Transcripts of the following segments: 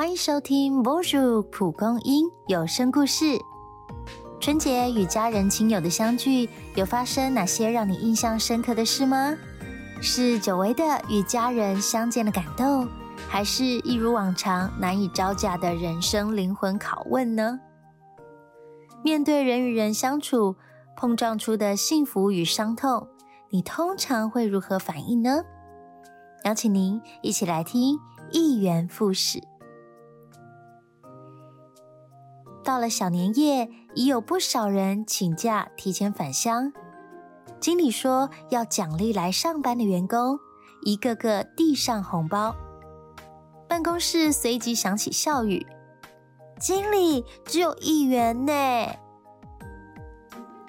欢迎收听《波叔蒲公英有声故事》。春节与家人亲友的相聚，有发生哪些让你印象深刻的事吗？是久违的与家人相见的感动，还是一如往常难以招架的人生灵魂拷问呢？面对人与人相处碰撞出的幸福与伤痛，你通常会如何反应呢？邀请您一起来听《一元复始》。到了小年夜，已有不少人请假提前返乡。经理说要奖励来上班的员工，一个个递上红包。办公室随即响起笑语：“经理只有一元呢，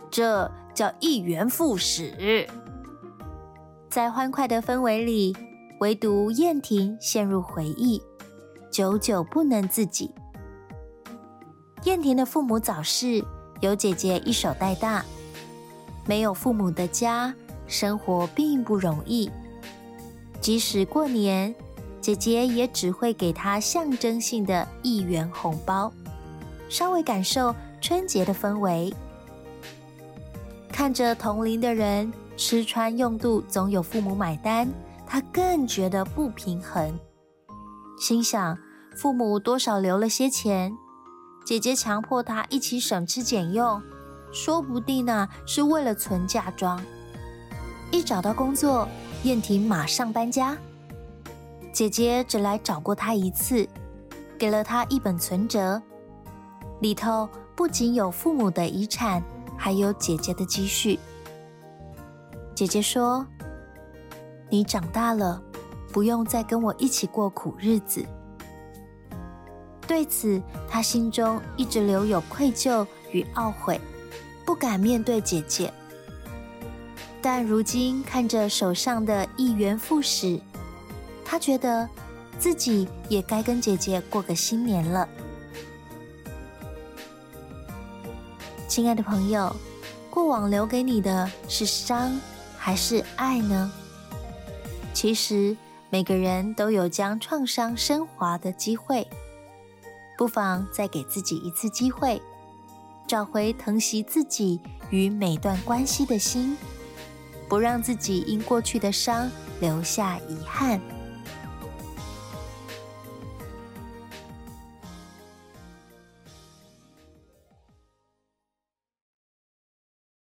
这叫一元复始。”在欢快的氛围里，唯独燕婷陷入回忆，久久不能自己。燕婷的父母早逝，由姐姐一手带大。没有父母的家，生活并不容易。即使过年，姐姐也只会给她象征性的一元红包，稍微感受春节的氛围。看着同龄的人吃穿用度总有父母买单，她更觉得不平衡，心想父母多少留了些钱。姐姐强迫她一起省吃俭用，说不定呢是为了存嫁妆。一找到工作，燕婷马上搬家。姐姐只来找过她一次，给了她一本存折，里头不仅有父母的遗产，还有姐姐的积蓄。姐姐说：“你长大了，不用再跟我一起过苦日子。”对此，他心中一直留有愧疚与懊悔，不敢面对姐姐。但如今看着手上的一元复始，他觉得自己也该跟姐姐过个新年了。亲爱的朋友，过往留给你的是伤还是爱呢？其实每个人都有将创伤升华的机会。不妨再给自己一次机会，找回疼惜自己与每段关系的心，不让自己因过去的伤留下遗憾。